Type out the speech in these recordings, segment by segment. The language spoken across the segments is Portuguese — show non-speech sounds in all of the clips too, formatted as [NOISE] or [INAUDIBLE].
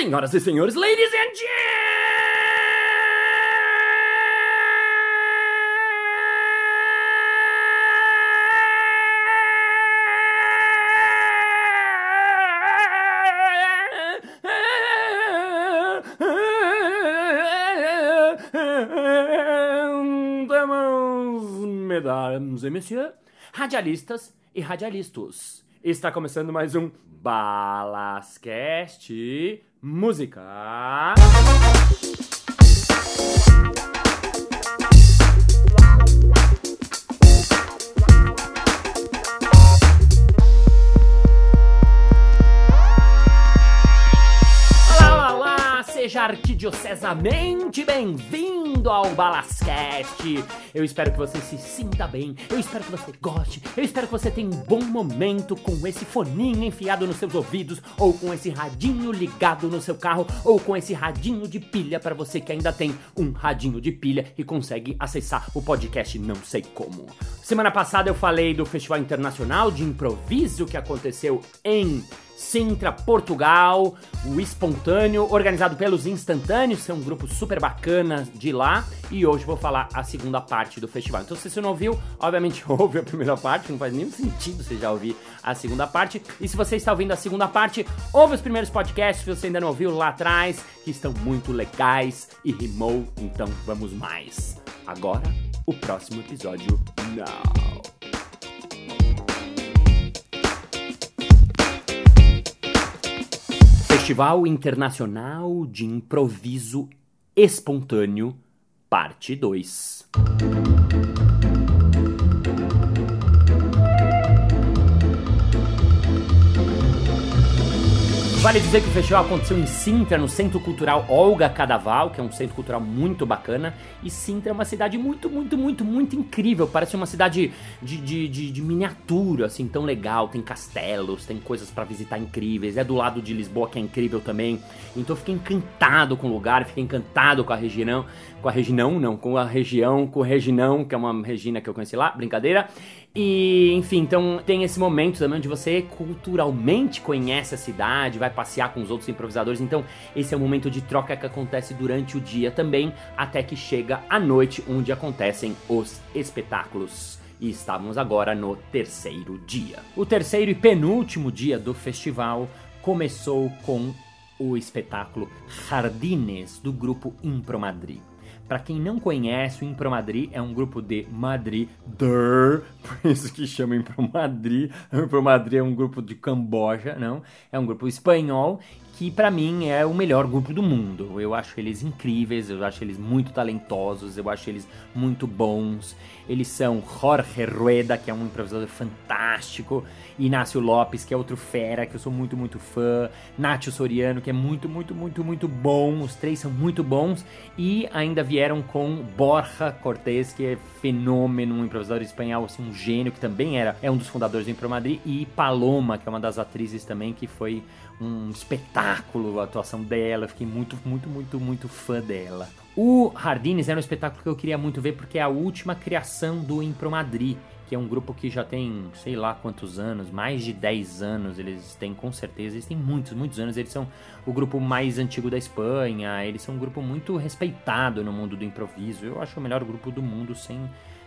Senhoras e senhores, ladies and mesdames et messieurs, radialistas e radialistas. Está começando mais um Balascast Música. Olá, olá, olá, seja arquidiocesamente bem-vindo ao Balascast. Eu espero que você se sinta bem, eu espero que você goste, eu espero que você tenha um bom momento com esse foninho enfiado nos seus ouvidos, ou com esse radinho ligado no seu carro, ou com esse radinho de pilha para você que ainda tem um radinho de pilha e consegue acessar o podcast não sei como. Semana passada eu falei do Festival Internacional de Improviso que aconteceu em Sintra, Portugal, o Espontâneo, organizado pelos Instantâneos, que é um grupo super bacana de lá, e hoje vou falar a segunda parte do festival. Então, se você não ouviu, obviamente [LAUGHS] ouve a primeira parte, não faz nenhum sentido você já ouvir a segunda parte. E se você está ouvindo a segunda parte, ouve os primeiros podcasts que você ainda não ouviu lá atrás, que estão muito legais e rimou, então vamos mais. Agora, o próximo episódio. Não. Festival Internacional de Improviso Espontâneo, parte 2. Vale dizer que o festival aconteceu em Sintra, no Centro Cultural Olga Cadaval, que é um centro cultural muito bacana. E Sintra é uma cidade muito, muito, muito, muito incrível. Parece uma cidade de, de, de, de miniatura, assim, tão legal. Tem castelos, tem coisas para visitar incríveis. É do lado de Lisboa, que é incrível também. Então eu fiquei encantado com o lugar, fiquei encantado com a região. Com a região, não, com a região, com o Reginão, que é uma Regina que eu conheci lá, brincadeira. E, enfim, então tem esse momento também onde você culturalmente conhece a cidade, vai passear com os outros improvisadores. Então, esse é o momento de troca que acontece durante o dia também, até que chega a noite, onde acontecem os espetáculos. E estávamos agora no terceiro dia. O terceiro e penúltimo dia do festival começou com o espetáculo Jardines do grupo Impro Madrid. Para quem não conhece, o Impro Madrid é um grupo de Madrid, [LAUGHS] por isso que chama Impro Madrid. O Impro Madrid é um grupo de Camboja, não? É um grupo espanhol que para mim é o melhor grupo do mundo. Eu acho eles incríveis, eu acho eles muito talentosos, eu acho eles muito bons. Eles são Jorge Rueda, que é um improvisador fantástico, Inácio Lopes, que é outro fera, que eu sou muito, muito fã, Nátio Soriano, que é muito, muito, muito, muito bom. Os três são muito bons e ainda vieram com Borja Cortés, que é fenômeno, um improvisador espanhol, assim, um gênio, que também era é um dos fundadores do Impro Madrid, e Paloma, que é uma das atrizes também, que foi um espetáculo a atuação dela. Fiquei muito, muito, muito, muito fã dela. O Hardines era um espetáculo que eu queria muito ver porque é a última criação do Impro Madrid, que é um grupo que já tem sei lá quantos anos, mais de 10 anos eles têm com certeza, eles têm muitos, muitos anos, eles são o grupo mais antigo da Espanha, eles são um grupo muito respeitado no mundo do improviso, eu acho o melhor grupo do mundo sem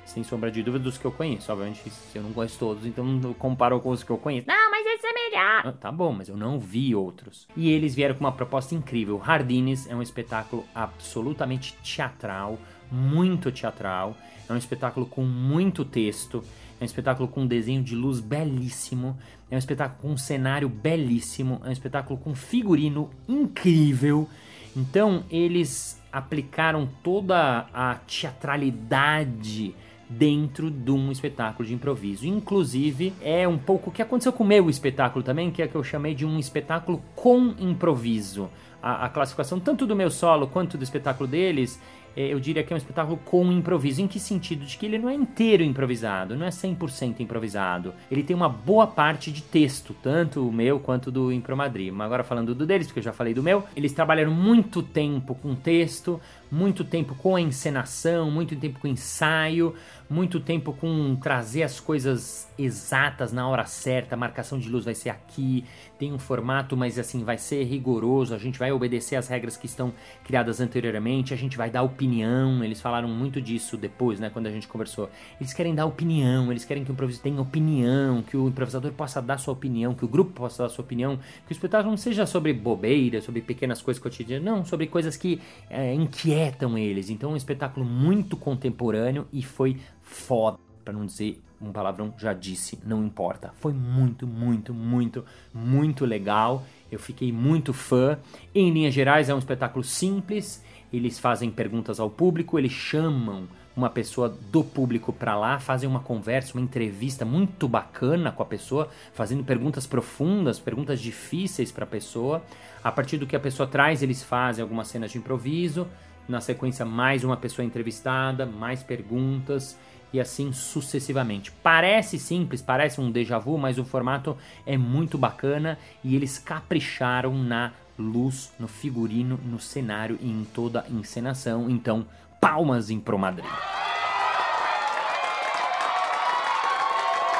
sem sombra de dúvida dos que eu conheço. Obviamente, eu não conheço todos, então não comparo com os que eu conheço. Esse é melhor. Ah, tá bom, mas eu não vi outros. E eles vieram com uma proposta incrível. Hardines é um espetáculo absolutamente teatral, muito teatral. É um espetáculo com muito texto. É um espetáculo com um desenho de luz belíssimo. É um espetáculo com um cenário belíssimo. É um espetáculo com figurino incrível. Então, eles aplicaram toda a teatralidade dentro de um espetáculo de improviso. Inclusive, é um pouco o que aconteceu com o meu espetáculo também, que é que eu chamei de um espetáculo com improviso. A, a classificação tanto do meu solo quanto do espetáculo deles eu diria que é um espetáculo com improviso. Em que sentido? De que ele não é inteiro improvisado, não é 100% improvisado. Ele tem uma boa parte de texto, tanto o meu quanto do Impro Madrid. Mas agora falando do deles, porque eu já falei do meu, eles trabalharam muito tempo com texto, muito tempo com a encenação, muito tempo com ensaio, muito tempo com trazer as coisas exatas na hora certa, a marcação de luz vai ser aqui, tem um formato, mas assim, vai ser rigoroso, a gente vai obedecer as regras que estão criadas anteriormente, a gente vai dar opinião, eles falaram muito disso depois, né, quando a gente conversou. Eles querem dar opinião, eles querem que o improvisador tenha opinião, que o improvisador possa dar sua opinião, que o grupo possa dar sua opinião, que o espetáculo não seja sobre bobeira, sobre pequenas coisas cotidianas, não, sobre coisas que é, inquietam eles. Então, um espetáculo muito contemporâneo e foi foda, para não dizer um palavrão, já disse, não importa. Foi muito, muito, muito, muito legal. Eu fiquei muito fã. Em linhas gerais, é um espetáculo simples. Eles fazem perguntas ao público, eles chamam uma pessoa do público para lá, fazem uma conversa, uma entrevista muito bacana com a pessoa, fazendo perguntas profundas, perguntas difíceis para a pessoa. A partir do que a pessoa traz, eles fazem algumas cenas de improviso. Na sequência, mais uma pessoa entrevistada, mais perguntas e assim sucessivamente. Parece simples, parece um déjà vu, mas o formato é muito bacana e eles capricharam na luz, no figurino, no cenário e em toda a encenação. Então, palmas em Pro Madrid.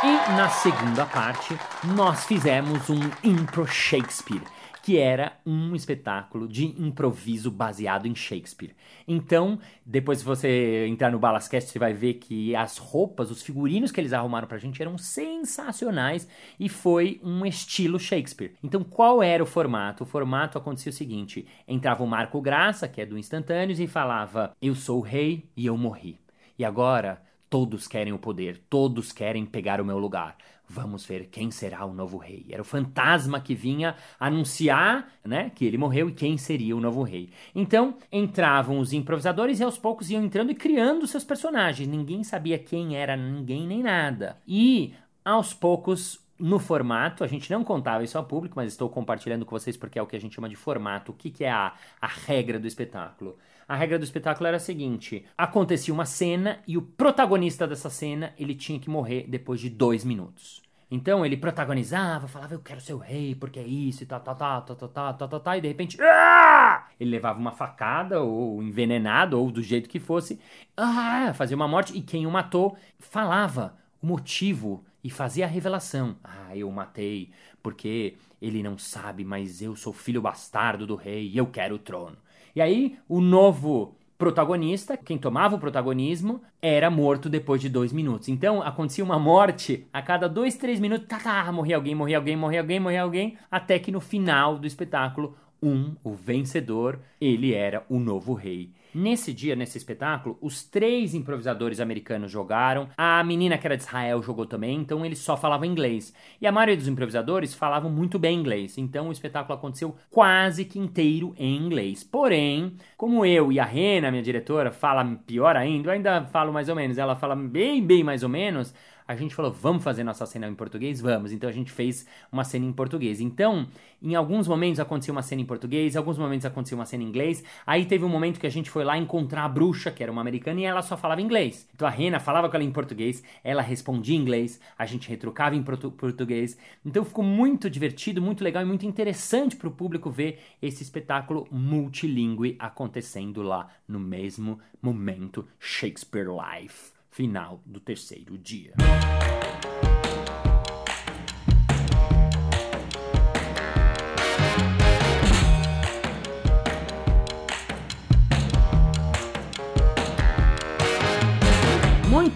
E na segunda parte, nós fizemos um Impro Shakespeare que era um espetáculo de improviso baseado em Shakespeare. Então, depois se você entrar no Balascast, você vai ver que as roupas, os figurinos que eles arrumaram pra gente eram sensacionais e foi um estilo Shakespeare. Então, qual era o formato? O formato acontecia o seguinte: entrava o Marco Graça, que é do Instantâneos, e falava: Eu sou o rei e eu morri. E agora todos querem o poder, todos querem pegar o meu lugar. Vamos ver quem será o novo rei. Era o fantasma que vinha anunciar, né, que ele morreu e quem seria o novo rei. Então, entravam os improvisadores e aos poucos iam entrando e criando seus personagens. Ninguém sabia quem era ninguém nem nada. E aos poucos no formato, a gente não contava isso ao público, mas estou compartilhando com vocês porque é o que a gente chama de formato. O que, que é a, a regra do espetáculo? A regra do espetáculo era a seguinte: acontecia uma cena e o protagonista dessa cena ele tinha que morrer depois de dois minutos. Então ele protagonizava, falava, eu quero ser o rei, porque é isso, e tal, tal, tal, tal, tal, tal, tal, tal, tal, e de repente, ah! ele levava uma facada, ou envenenado, ou do jeito que fosse, ah! fazia uma morte, e quem o matou falava o motivo e fazia a revelação. Ah, eu o matei porque ele não sabe, mas eu sou filho bastardo do rei e eu quero o trono. E aí, o novo protagonista, quem tomava o protagonismo, era morto depois de dois minutos. Então acontecia uma morte a cada dois, três minutos, tá, tá, morria alguém, morria alguém, morria alguém, morria alguém, até que no final do espetáculo, um, o vencedor, ele era o novo rei. Nesse dia, nesse espetáculo, os três improvisadores americanos jogaram, a menina que era de Israel jogou também, então eles só falavam inglês. E a maioria dos improvisadores falavam muito bem inglês, então o espetáculo aconteceu quase que inteiro em inglês. Porém, como eu e a Rena, minha diretora, fala pior ainda, eu ainda falo mais ou menos, ela fala bem, bem mais ou menos, a gente falou, vamos fazer nossa cena em português? Vamos. Então a gente fez uma cena em português. Então, em alguns momentos aconteceu uma cena em português, em alguns momentos aconteceu uma cena em inglês. Aí teve um momento que a gente foi lá encontrar a bruxa, que era uma americana, e ela só falava inglês. Então a Rena falava com ela em português, ela respondia em inglês, a gente retrucava em português. Então ficou muito divertido, muito legal e muito interessante para o público ver esse espetáculo multilingüe acontecendo lá no mesmo momento Shakespeare Live final do terceiro dia.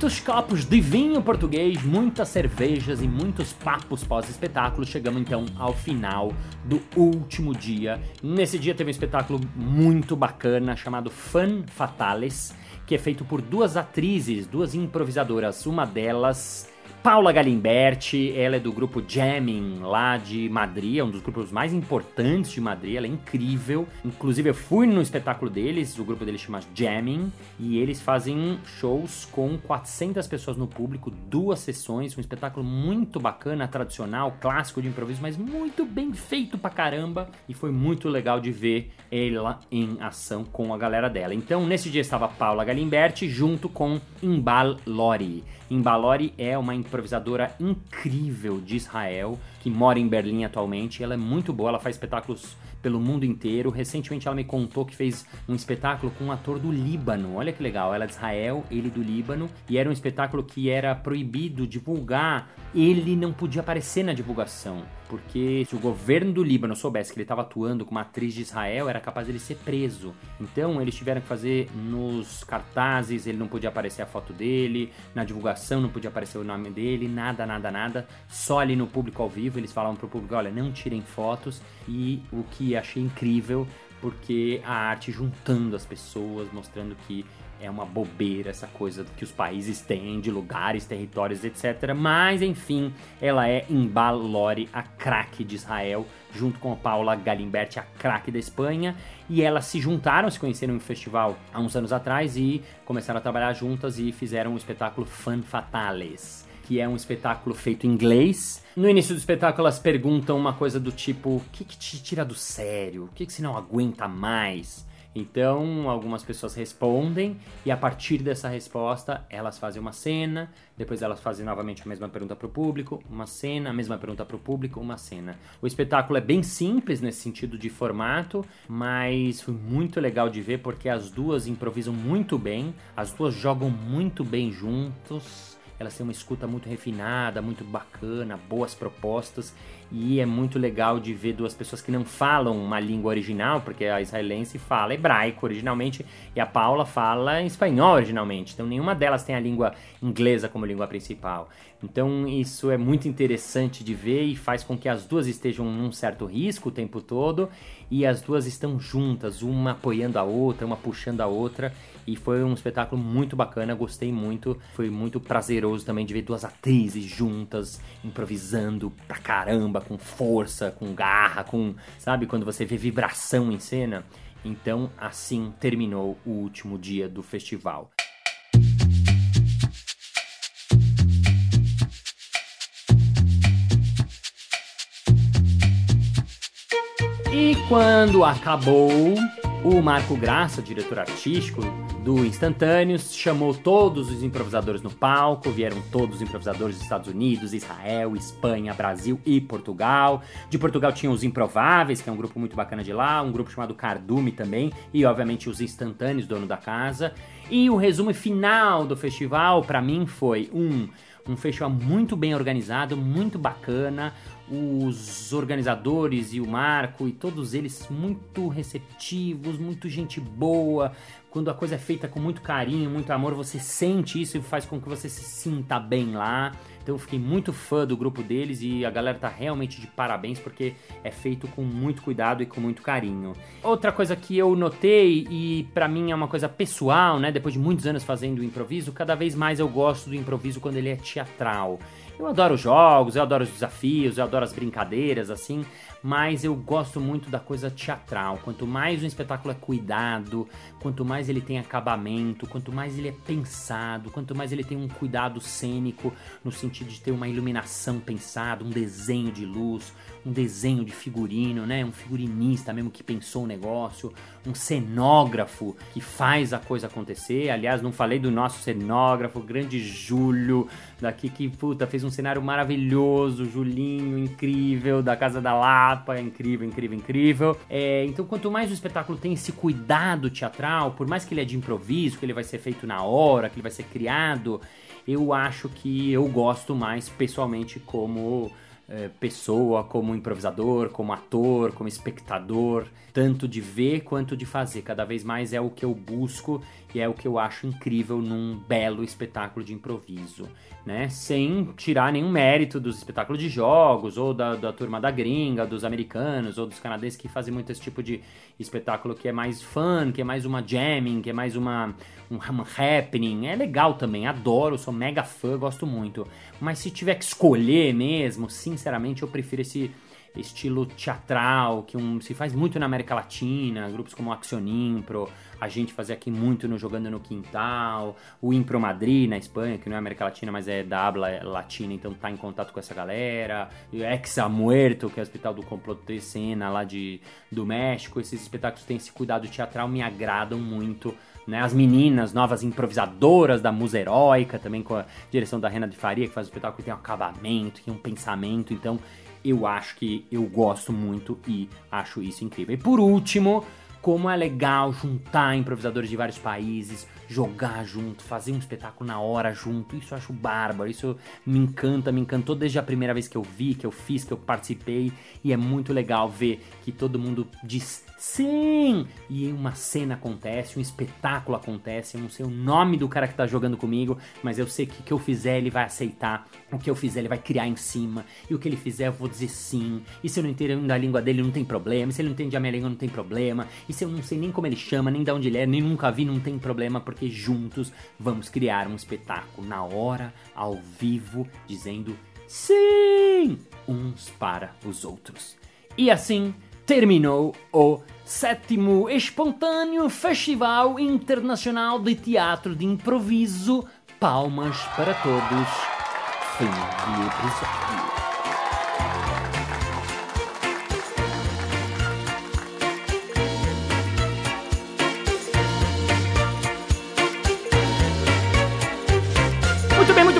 Muitos copos de vinho português, muitas cervejas e muitos papos pós-espetáculo. Chegamos então ao final do último dia. Nesse dia teve um espetáculo muito bacana chamado Fan Fatales que é feito por duas atrizes, duas improvisadoras. Uma delas Paula Galimberti, ela é do grupo Jamming lá de Madrid, é um dos grupos mais importantes de Madrid, ela é incrível. Inclusive eu fui no espetáculo deles, o grupo deles chama Jamming, e eles fazem shows com 400 pessoas no público, duas sessões, um espetáculo muito bacana, tradicional, clássico de improviso, mas muito bem feito pra caramba, e foi muito legal de ver ela em ação com a galera dela. Então nesse dia estava Paula Galimberti junto com Imbal Lori. Imbalori é uma improvisadora incrível de Israel, que mora em Berlim atualmente. Ela é muito boa, ela faz espetáculos pelo mundo inteiro. Recentemente ela me contou que fez um espetáculo com um ator do Líbano. Olha que legal, ela é de Israel, ele do Líbano, e era um espetáculo que era proibido divulgar. Ele não podia aparecer na divulgação, porque se o governo do Líbano soubesse que ele estava atuando com uma atriz de Israel, era capaz de ele ser preso. Então eles tiveram que fazer nos cartazes, ele não podia aparecer a foto dele, na divulgação não podia aparecer o nome dele, nada, nada, nada. Só ali no público ao vivo eles falavam pro público, olha, não tirem fotos. E o que achei incrível, porque a arte juntando as pessoas, mostrando que é uma bobeira essa coisa que os países têm de lugares, territórios, etc. Mas enfim, ela é Imbalori, a craque de Israel, junto com a Paula Galimberti, a craque da Espanha, e elas se juntaram, se conheceram em um festival há uns anos atrás e começaram a trabalhar juntas e fizeram um espetáculo Fan Fatales, que é um espetáculo feito em inglês. No início do espetáculo elas perguntam uma coisa do tipo: o que, que te tira do sério? O que, que você não aguenta mais? Então, algumas pessoas respondem e a partir dessa resposta, elas fazem uma cena, depois elas fazem novamente a mesma pergunta para o público, uma cena, a mesma pergunta para o público, uma cena. O espetáculo é bem simples nesse sentido de formato, mas foi muito legal de ver porque as duas improvisam muito bem, as duas jogam muito bem juntos elas têm uma escuta muito refinada, muito bacana, boas propostas e é muito legal de ver duas pessoas que não falam uma língua original, porque a israelense fala hebraico originalmente e a Paula fala espanhol originalmente. Então nenhuma delas tem a língua inglesa como língua principal. Então isso é muito interessante de ver e faz com que as duas estejam num certo risco o tempo todo e as duas estão juntas, uma apoiando a outra, uma puxando a outra e foi um espetáculo muito bacana, gostei muito. Foi muito prazeroso também de ver duas atrizes juntas, improvisando pra caramba, com força, com garra, com. Sabe, quando você vê vibração em cena? Então, assim terminou o último dia do festival. E quando acabou, o Marco Graça, diretor artístico do Instantâneos, chamou todos os improvisadores no palco, vieram todos os improvisadores dos Estados Unidos, Israel, Espanha, Brasil e Portugal. De Portugal tinha os Improváveis, que é um grupo muito bacana de lá, um grupo chamado Cardume também, e obviamente os Instantâneos, dono da casa. E o resumo final do festival, para mim, foi um um festival muito bem organizado, muito bacana, os organizadores e o Marco e todos eles muito receptivos, muito gente boa. Quando a coisa é feita com muito carinho, muito amor, você sente isso e faz com que você se sinta bem lá. Então eu fiquei muito fã do grupo deles e a galera tá realmente de parabéns porque é feito com muito cuidado e com muito carinho. Outra coisa que eu notei e para mim é uma coisa pessoal, né, depois de muitos anos fazendo improviso, cada vez mais eu gosto do improviso quando ele é teatral. Eu adoro os jogos, eu adoro os desafios, eu adoro as brincadeiras, assim, mas eu gosto muito da coisa teatral. Quanto mais um espetáculo é cuidado, quanto mais ele tem acabamento, quanto mais ele é pensado, quanto mais ele tem um cuidado cênico, no sentido de ter uma iluminação pensada, um desenho de luz, um desenho de figurino, né? Um figurinista mesmo que pensou o negócio, um cenógrafo que faz a coisa acontecer. Aliás, não falei do nosso cenógrafo, grande Júlio, daqui que puta fez um cenário maravilhoso, Julinho incrível da Casa da Lapa, incrível, incrível, incrível. É, então, quanto mais o espetáculo tem esse cuidado teatral, por mais que ele é de improviso, que ele vai ser feito na hora, que ele vai ser criado, eu acho que eu gosto mais pessoalmente como é, pessoa, como improvisador, como ator, como espectador, tanto de ver quanto de fazer. Cada vez mais é o que eu busco e é o que eu acho incrível num belo espetáculo de improviso, né? Sem tirar nenhum mérito dos espetáculos de jogos, ou da, da turma da gringa, dos americanos, ou dos canadenses que fazem muito esse tipo de espetáculo que é mais fun, que é mais uma jamming, que é mais uma, um, happening. É legal também, adoro, sou mega fã, gosto muito. Mas se tiver que escolher mesmo, sinceramente, eu prefiro esse estilo teatral, que um, se faz muito na América Latina, grupos como Actionimpro, a gente fazia aqui muito no Jogando no Quintal, o Impro Madrid na Espanha, que não é América Latina, mas é da habla latina, então tá em contato com essa galera, Exa Muerto, que é o Hospital do Complot de Cena lá de, do México, esses espetáculos têm esse cuidado teatral, me agradam muito, né? As meninas, novas improvisadoras da Musa Heróica, também com a direção da Rena de Faria, que faz o espetáculo que tem um acabamento, tem um pensamento, então eu acho que eu gosto muito e acho isso incrível. E por último, como é legal juntar improvisadores de vários países, jogar junto, fazer um espetáculo na hora junto. Isso eu acho bárbaro, isso me encanta, me encantou desde a primeira vez que eu vi, que eu fiz, que eu participei. E é muito legal ver que todo mundo diz sim! E uma cena acontece, um espetáculo acontece. Eu não sei o nome do cara que tá jogando comigo, mas eu sei que o que eu fizer ele vai aceitar, o que eu fizer ele vai criar em cima, e o que ele fizer eu vou dizer sim. E se eu não entendo a língua dele, não tem problema. E se ele não entende a minha língua, não tem problema. E se eu não sei nem como ele chama, nem de onde ele é, nem nunca vi, não tem problema, porque juntos vamos criar um espetáculo na hora, ao vivo, dizendo sim uns para os outros. E assim terminou o sétimo espontâneo Festival Internacional de Teatro de Improviso. Palmas para todos. Fim episódio.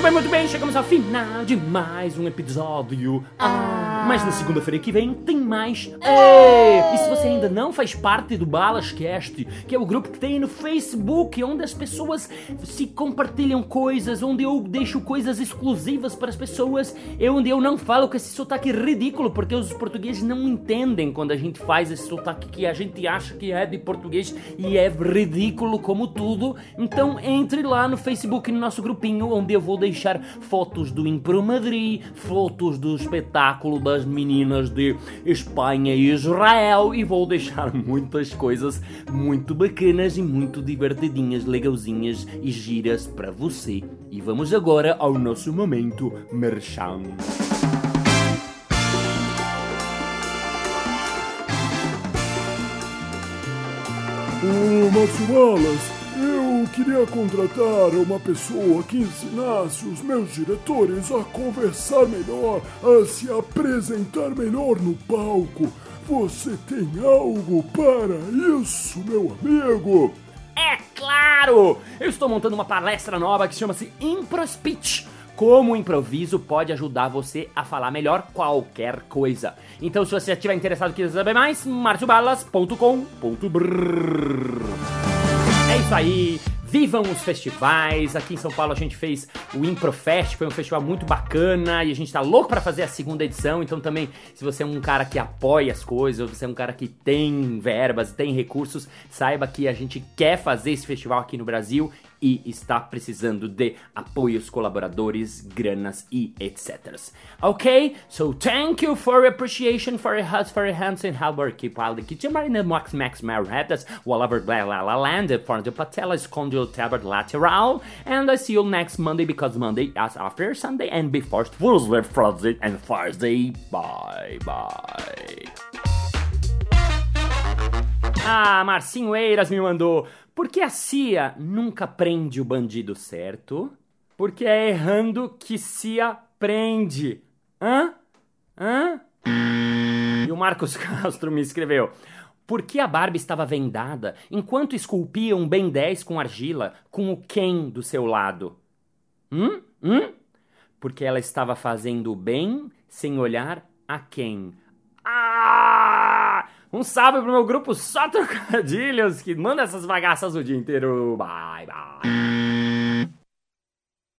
bem, muito bem, chegamos ao final de mais um episódio. Ah. Mas na segunda-feira que vem tem mais. É. E se você ainda não faz parte do Balascast, que é o grupo que tem no Facebook, onde as pessoas se compartilham coisas, onde eu deixo coisas exclusivas para as pessoas, e onde eu não falo com esse sotaque ridículo, porque os portugueses não entendem quando a gente faz esse sotaque que a gente acha que é de português e é ridículo como tudo. Então entre lá no Facebook, no nosso grupinho, onde eu vou deixar fotos do Impro Madrid, fotos do espetáculo das meninas de Espanha e Israel e vou deixar [LAUGHS] muitas coisas muito bacanas e muito divertidinhas, legalzinhas e giras para você. E vamos agora ao nosso momento merchan. Márcio Wallace, eu queria contratar uma pessoa que ensinasse os meus diretores a conversar melhor, a se apresentar melhor no palco. Você tem algo para isso, meu amigo? É claro! Eu estou montando uma palestra nova que chama-se Impro Speech como o improviso pode ajudar você a falar melhor qualquer coisa. Então, se você estiver interessado e quiser saber mais, marciobalas.com.br é isso aí. Vivam os festivais! Aqui em São Paulo a gente fez o Improfest, foi um festival muito bacana e a gente tá louco para fazer a segunda edição. Então também, se você é um cara que apoia as coisas, ou você é um cara que tem verbas, tem recursos, saiba que a gente quer fazer esse festival aqui no Brasil e está precisando de apoios, colaboradores, granas e etc. Ok? So thank you for appreciation for your hearts, for your hands and how work keep while the kitchen marina max max maritas whatever blah la la land for the patella condyle tabard lateral and I see you next Monday because Monday is after Sunday and before Thursday, Friday and Thursday. Bye bye. Ah, Marcinho Eiras me mandou. Por que a CIA nunca prende o bandido certo? Porque é errando que se aprende. Hã? Hã? E o Marcos [LAUGHS] Castro me escreveu. Por que a Barbie estava vendada enquanto esculpia um Ben 10 com argila com o Ken do seu lado? Hum? Hum? Porque ela estava fazendo bem sem olhar a quem. Um salve pro meu grupo Só Trocadilhos, que manda essas bagaças o dia inteiro. Bye, bye.